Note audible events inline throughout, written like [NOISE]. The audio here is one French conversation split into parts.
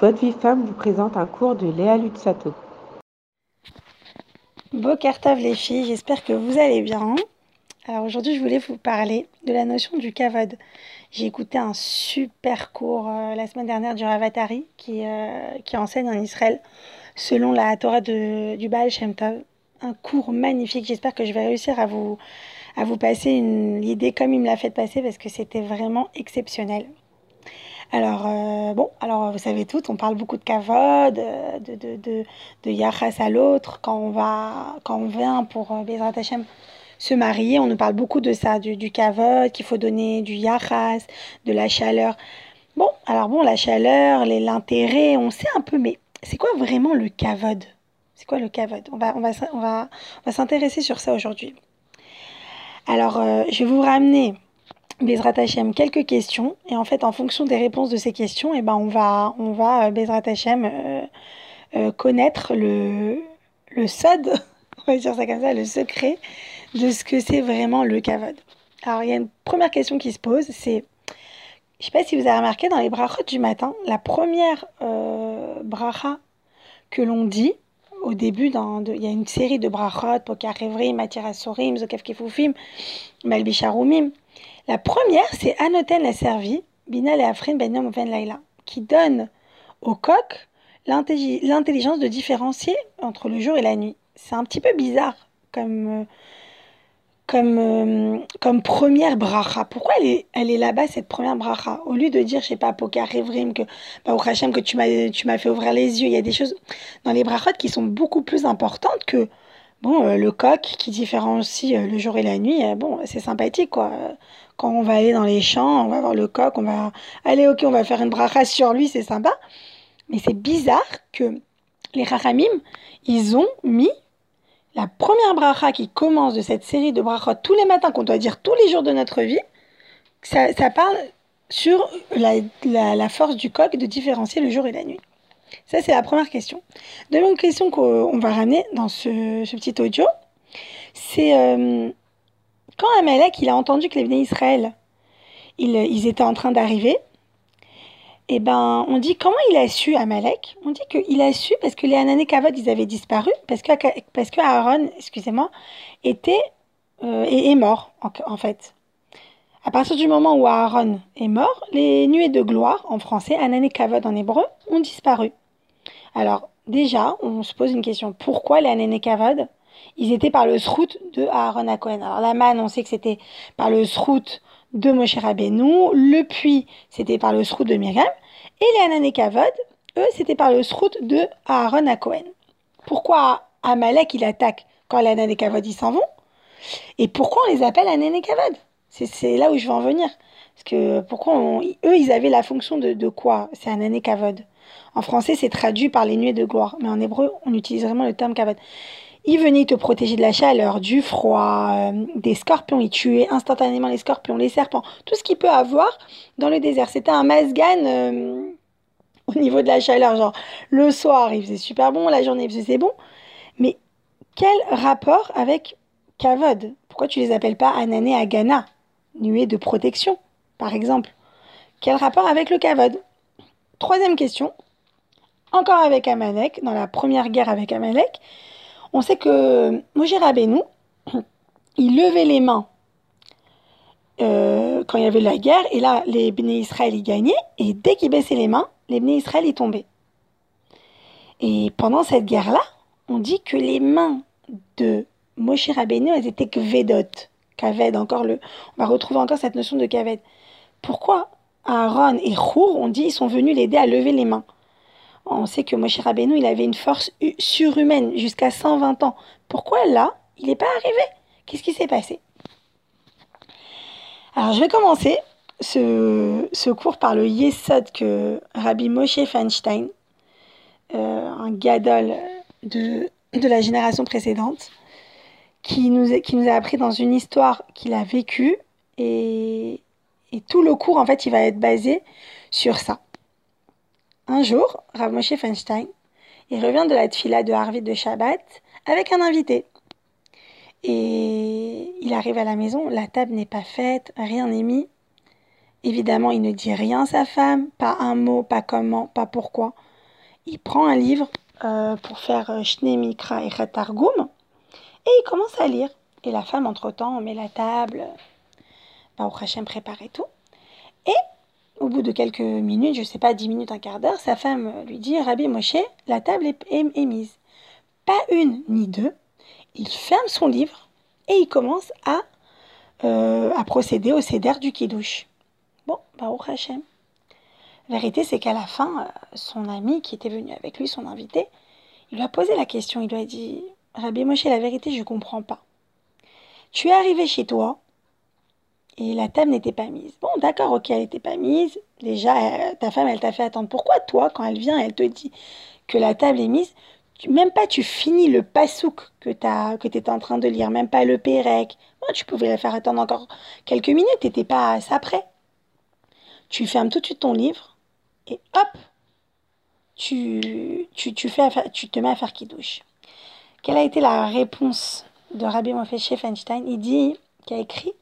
Votre vie femme vous présente un cours de Léa Lutsato. Bokertov les filles, j'espère que vous allez bien. Alors aujourd'hui, je voulais vous parler de la notion du kavod. J'ai écouté un super cours euh, la semaine dernière du Ravatari qui, euh, qui enseigne en Israël selon la Torah du Baal Shem Tov. Un cours magnifique. J'espère que je vais réussir à vous, à vous passer l'idée comme il me l'a fait passer parce que c'était vraiment exceptionnel. Alors, euh, bon, alors vous savez tout, on parle beaucoup de kavod, euh, de, de, de, de yachas à l'autre, quand on va, quand on vient pour euh, Bezrat Hashem se marier, on nous parle beaucoup de ça, du, du kavod, qu'il faut donner du yachas, de la chaleur. Bon, alors bon, la chaleur, l'intérêt, on sait un peu, mais c'est quoi vraiment le kavod C'est quoi le kavod On va, on va, on va, on va s'intéresser sur ça aujourd'hui. Alors, euh, je vais vous ramener Bezrat Hashem quelques questions et en fait en fonction des réponses de ces questions eh ben on va on va euh, Bezrat euh, euh, connaître le le sod [LAUGHS] on va dire ça comme ça le secret de ce que c'est vraiment le kavod. Alors il y a une première question qui se pose c'est je sais pas si vous avez remarqué dans les brachot du matin la première euh, bracha que l'on dit au début, il y a une série de brachot, Pokar Evrim, Matira Sorim, Zokef Kefufim, Malbisharumim. La première, c'est Anoten la servie, Binal et Afrin Ben Yom Ben Laila, qui donne au coq l'intelligence de différencier entre le jour et la nuit. C'est un petit peu bizarre comme, comme, euh, comme première bracha. Pourquoi elle est, là-bas, cette première bracha? Au lieu de dire, je sais pas, Pokar Evrim, que, bah, que tu m'as, tu m'as fait ouvrir les yeux, il y a des choses dans les brachot qui sont beaucoup plus importantes que bon, euh, le coq qui différencie euh, le jour et la nuit. Euh, bon, c'est sympathique, quoi quand on va aller dans les champs, on va voir le coq, on va aller, ok, on va faire une bracha sur lui, c'est sympa. Mais c'est bizarre que les Rachamim, ils ont mis la première bracha qui commence de cette série de brachot tous les matins qu'on doit dire tous les jours de notre vie. Ça, ça parle sur la, la, force du coq de différencier le jour et la nuit. Ça, c'est la première question. Deuxième question qu'on va ramener dans ce, petit audio, c'est... Euh, quand Amalek il a entendu que les Bnei Israël, ils, étaient en train d'arriver, et ben on dit comment il a su Amalek? On dit qu'il a su parce que les Anané Kavod ils avaient disparu parce que parce que Aaron, excusez-moi, était euh, est, mort en, fait. À partir du moment où Aaron est mort, les nuées de gloire en français, Anané Kavod en hébreu, ont disparu. Alors déjà, on se pose une question pourquoi les Anané Kavod ils étaient par le srout de Aaron à. Alors la manne, on sait que c'était par le srout de Moshe Rabbeinu, le puits, c'était par le srout de Myriam, et les Hanan Kavod, eux, c'était par le srout de Aaron à Cohen. Pourquoi Amalek, il attaque quand les Hanan Kavod, ils s'en vont? Et pourquoi on les appelle Hanan Kavod C'est là où je veux en venir. Parce que pourquoi eux, ils avaient la fonction de, quoi C'est Kavod. En français, c'est traduit par les nuées de gloire, mais en hébreu, on utilise vraiment le terme Kavod. Il venait te protéger de la chaleur, du froid, euh, des scorpions. Il tuait instantanément les scorpions, les serpents, tout ce qu'il peut avoir dans le désert. C'était un masgan euh, [LAUGHS] au niveau de la chaleur. Genre, le soir, il faisait super bon, la journée, il faisait bon. Mais quel rapport avec Kavod? Pourquoi tu les appelles pas Anané Agana, nuée de protection, par exemple? Quel rapport avec le Kavod? Troisième question, encore avec Amalek, dans la première guerre avec Amalek. On sait que Moshe Rabbeinu, il levait les mains euh, quand il y avait la guerre, et là, les Bnei Israël, ils gagnaient, et dès qu'ils baissaient les mains, les Bnei Israël, ils tombaient. Et pendant cette guerre-là, on dit que les mains de Moshe Rabbeinu, elles étaient kvedot, kaved, encore le, on va retrouver encore cette notion de kaved. Pourquoi Aaron et Chour, on dit, ils sont venus l'aider à lever les mains? On sait que Moshe Rabbeinu, il avait une force surhumaine jusqu'à 120 ans. Pourquoi là, il n'est pas arrivé? Qu'est-ce qui s'est passé? Alors, je vais commencer ce, cours par le Yesod que Rabbi Moshe Feinstein, euh, un gadol de, de la génération précédente, qui nous, a appris dans une histoire qu'il a vécue. Et tout le cours, en fait, il va être basé sur ça. Un jour, Rav Moshe Feinstein, il revient de la tfila de Harvey de Shabbat avec un invité. Et il arrive à la maison, la table n'est pas faite, rien n'est mis. Évidemment, il ne dit rien à sa femme, pas un mot, pas comment, pas pourquoi. Il prend un livre euh, pour faire euh, Shne Mikra et Khatargum et il commence à lire. Et la femme, entre-temps, met la table, bah, au Hachem prépare tout. Et au bout de quelques minutes, je ne sais pas, dix minutes, un quart d'heure, sa femme lui dit Rabbi Moshe, la table est, mise. Pas une ni deux. Il ferme son livre et il commence à, euh, à procéder au céder du Kiddush. Bon, Baruch Hashem. La vérité, c'est qu'à la fin, euh, son ami qui était venu avec lui, son invité, il lui a posé la question. Il lui a dit Rabbi Moshe, la vérité, je ne comprends pas. Tu es arrivé chez toi et la table n'était pas mise. Bon, d'accord, ok, elle n'était pas mise. Déjà, ta femme, elle t'a fait attendre. Pourquoi toi, quand elle vient, elle te dit que la table est mise, même pas tu finis le pasouk que tu étais en train de lire, même pas le pérec. tu pouvais la faire attendre encore quelques minutes, t'étais pas à ça près. Tu fermes tout de suite ton livre et hop, tu, tu, fais, tu te mets à faire qui douche. Quelle a été la réponse de Rabbi Moshe Feinstein Il dit, qui a écrit,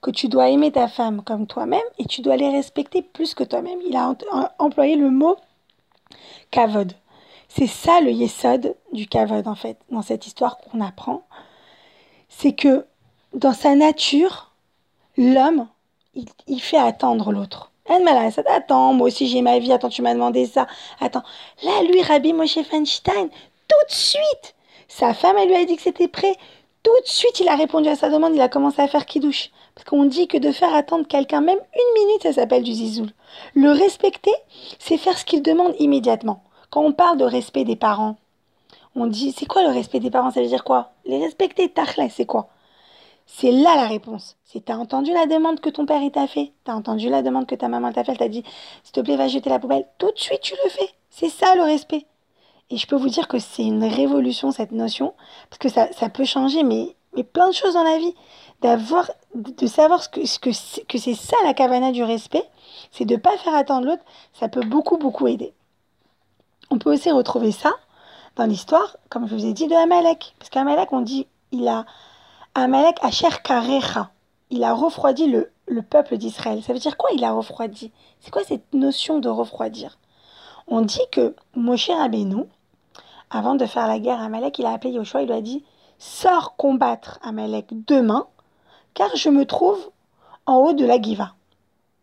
que tu dois aimer ta femme comme toi-même et tu dois les respecter plus que toi-même. Il a employé le mot kavod. C'est ça le yesod du kavod, en fait, dans cette histoire qu'on apprend. C'est que dans sa nature, l'homme, il, fait attendre l'autre. ça attends, moi aussi j'ai ma vie, attends, tu m'as demandé ça. Attends, là, lui, Rabbi Moshe Feinstein, tout de suite, sa femme, elle lui a dit que c'était prêt. Tout de suite, il a répondu à sa demande, il a commencé à faire kidouche. Parce qu'on dit que de faire attendre quelqu'un même une minute, ça s'appelle du zizoul. Le respecter, c'est faire ce qu'il demande immédiatement. Quand on parle de respect des parents, on dit, c'est quoi le respect des parents? Ça veut dire quoi? Les respecter, tachlé, c'est quoi? C'est là la réponse. C'est t'as entendu la demande que ton père t'a fait, t'as entendu la demande que ta maman t'a fait, elle t'a dit, s'il te plaît, va jeter la poubelle. Tout de suite, tu le fais. C'est ça le respect. Et je peux vous dire que c'est une révolution, cette notion, parce que ça, ça peut changer, mais, mais plein de choses dans la vie. D'avoir, de savoir ce que, ce que, que c'est ça la cavana du respect, c'est de ne pas faire attendre l'autre, ça peut beaucoup, beaucoup aider. On peut aussi retrouver ça dans l'histoire, comme je vous ai dit, de Amalek. Parce qu'Amalek, on dit, il a. Amalek Asher Karecha. Il a refroidi le, le peuple d'Israël. Ça veut dire quoi il a refroidi? C'est quoi cette notion de refroidir? On dit que Moshe Rabbeinu, avant de faire la guerre à Amalek, il a appelé Yoshua, il lui a dit Sors combattre Amalek demain, car je me trouve en haut de la Giva.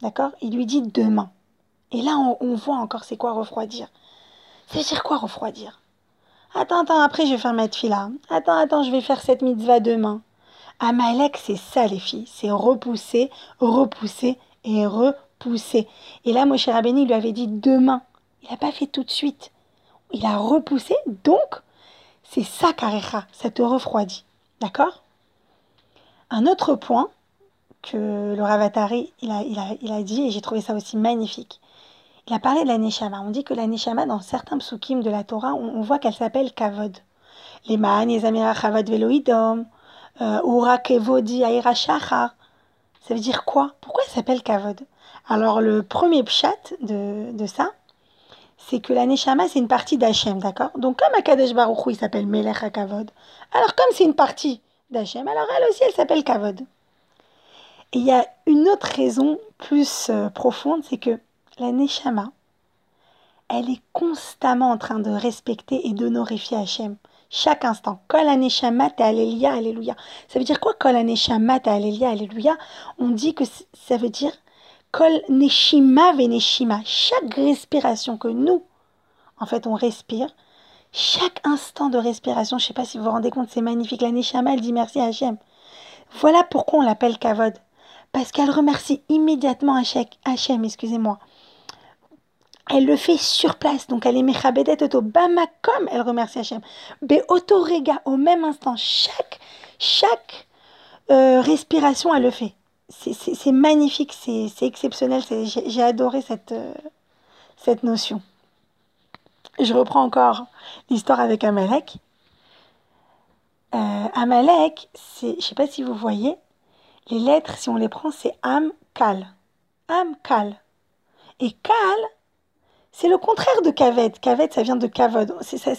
D'accord? Il lui dit demain. Et là, on, voit encore c'est quoi refroidir. Veut dire quoi refroidir? Attends, attends, après je vais faire ma fila. Attends, attends, je vais faire cette mitzvah demain. Amalek, c'est ça les filles, c'est repousser, repousser et repousser. Et là, Moshe Rabbeinu lui avait dit demain. Il n'a pas fait tout de suite. Il a repoussé, donc c'est ça Karecha, ça te refroidit. D'accord? Un autre point que le Ravatari il a, il, a, il a dit, et j'ai trouvé ça aussi magnifique, il a parlé de la Neshama. On dit que la Neshama, dans certains psukim de la Torah, on, voit qu'elle s'appelle Kavod. Les Ma'an, les Amira Kavod Veloidom, euh, Ura Kevodi Aira. Ça veut dire quoi? Pourquoi elle s'appelle Kavod? Alors, le premier pshat de, de ça, c'est que la Neshama, c'est une partie d'Hachem, d'accord? Donc, comme Akadesh Baruch il s'appelle Melech Kavod, alors comme c'est une partie alors elle aussi, elle s'appelle Kavod. Et il y a une autre raison plus euh, profonde, c'est que la Neshama, elle est constamment en train de respecter et d'honorifier Hachem. Chaque instant. Kol Neshama Alléluia, Alléluia. Ça veut dire quoi Kol Neshama Alléluia, Alléluia? On dit que ça veut dire Kol Neshima Veneshima. Chaque respiration que nous, en fait, on respire, chaque instant de respiration, je ne sais pas si vous vous rendez compte, c'est magnifique. La Neshama, elle dit merci à Hachem. Voilà pourquoi on l'appelle Kavod. Parce qu'elle remercie immédiatement Hachem, excusez-moi elle le fait sur place. Donc elle est mechabedet auto comme elle remercie Hachem. Be rega au même instant, chaque, chaque euh, respiration, elle le fait. C'est magnifique, c'est exceptionnel. J'ai adoré cette, euh, cette notion. Je reprends encore l'histoire avec Amalek. Euh, Amalek, je ne sais pas si vous voyez, les lettres, si on les prend, c'est Am, Kal. Am, Kal. Et Kal, c'est le contraire de kaved. Kaved, ça vient de kavod. C'est ça,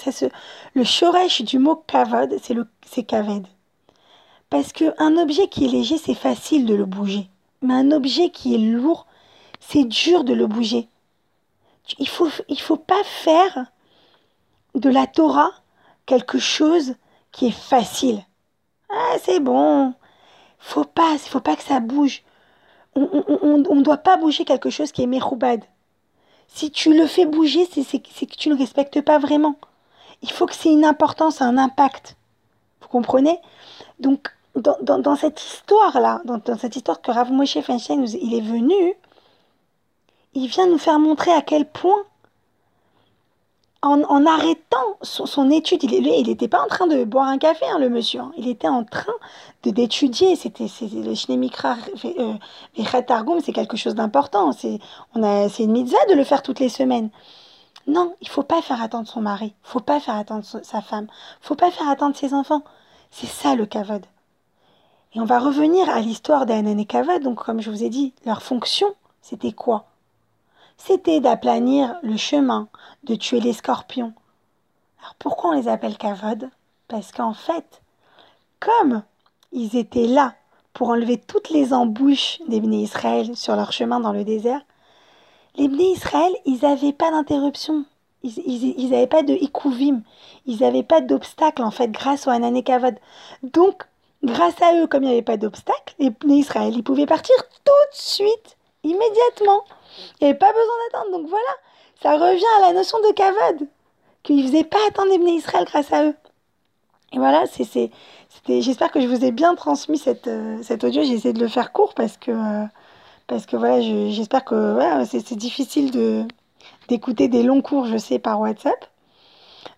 le shoresh du mot kavod, c'est le, c'est kaved. Parce qu'un objet qui est léger, c'est facile de le bouger. mais un objet qui est lourd, c'est dur de le bouger. Il faut, il faut pas faire de la Torah quelque chose qui est facile. Ah, c'est bon. Faut pas, faut pas que ça bouge. On ne doit pas bouger quelque chose qui est mechoubad. Si tu le fais bouger, c'est que tu ne respectes pas vraiment. Il faut que c'est une importance, un impact. Vous comprenez? Donc, dans, cette histoire-là, dans, cette histoire que Rav Moshe Feinstein, il est venu, il vient nous faire montrer à quel point en, arrêtant son, étude, il n'était pas en train de boire un café, hein, le monsieur. Hein. il était en train d'étudier. C'était le Shnemikra et Targum, c'est quelque chose d'important. C'est une mitzvah de le faire toutes les semaines. Non, il faut pas faire attendre son mari. il faut pas faire attendre sa femme. il faut pas faire attendre ses enfants. C'est ça le kavod. Et on va revenir à l'histoire d'Anan et Kavod. Donc, comme je vous ai dit, leur fonction, c'était quoi? C'était d'aplanir le chemin, de tuer les scorpions. Alors pourquoi on les appelle Kavod Parce qu'en fait, comme ils étaient là pour enlever toutes les embûches des Bnei Israël sur leur chemin dans le désert, les Bnei Israël, ils n'avaient pas d'interruption. Ils n'avaient pas de ikouvim. Ils n'avaient pas d'obstacle, en fait, grâce au Hanané Kavod. Donc, grâce à eux, comme il n'y avait pas d'obstacle, les Bnei Israël, ils pouvaient partir tout de suite, immédiatement. Il n'y avait pas besoin d'attendre. Donc voilà, ça revient à la notion de kavod, qu'ils ne faisaient pas attendre les Israël grâce à eux. Et voilà, c'est, j'espère que je vous ai bien transmis cette, euh, cet audio. J'ai essayé de le faire court parce que, euh, parce que voilà, j'espère que voilà, c'est, difficile de, d'écouter des longs cours, je sais, par WhatsApp.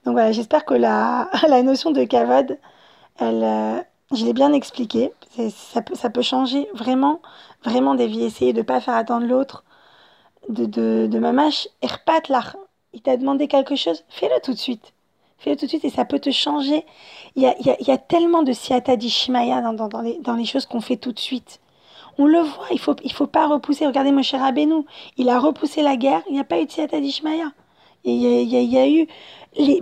Donc voilà, j'espère que la, [LAUGHS] la notion de kavod, elle, euh, je l'ai bien expliqué. Ça peut, ça peut changer vraiment, vraiment des vies. Essayer de ne pas faire attendre l'autre, de, de, de mamash, Il t'a demandé quelque chose, fais-le tout de suite. Fais-le tout de suite et ça peut te changer. Il y a, il y a, tellement de siata d'Ishmaïa dans, dans, les, dans les choses qu'on fait tout de suite. On le voit, il faut, il faut pas repousser. Regardez mon cher Abénou, il a repoussé la guerre, il n'y a pas eu de siata d'Ishmaïa. Il y, a, eu les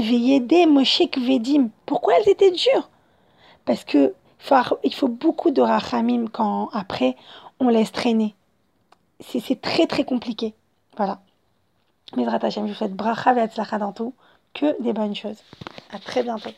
Veyede Moshek Vedim. Pourquoi elles étaient dures? Parce que il faut beaucoup de rachamim quand après on laisse traîner c'est très très compliqué. Voilà. Hashem, je vous souhaite bracha et dans tout, que des bonnes choses. À très bientôt.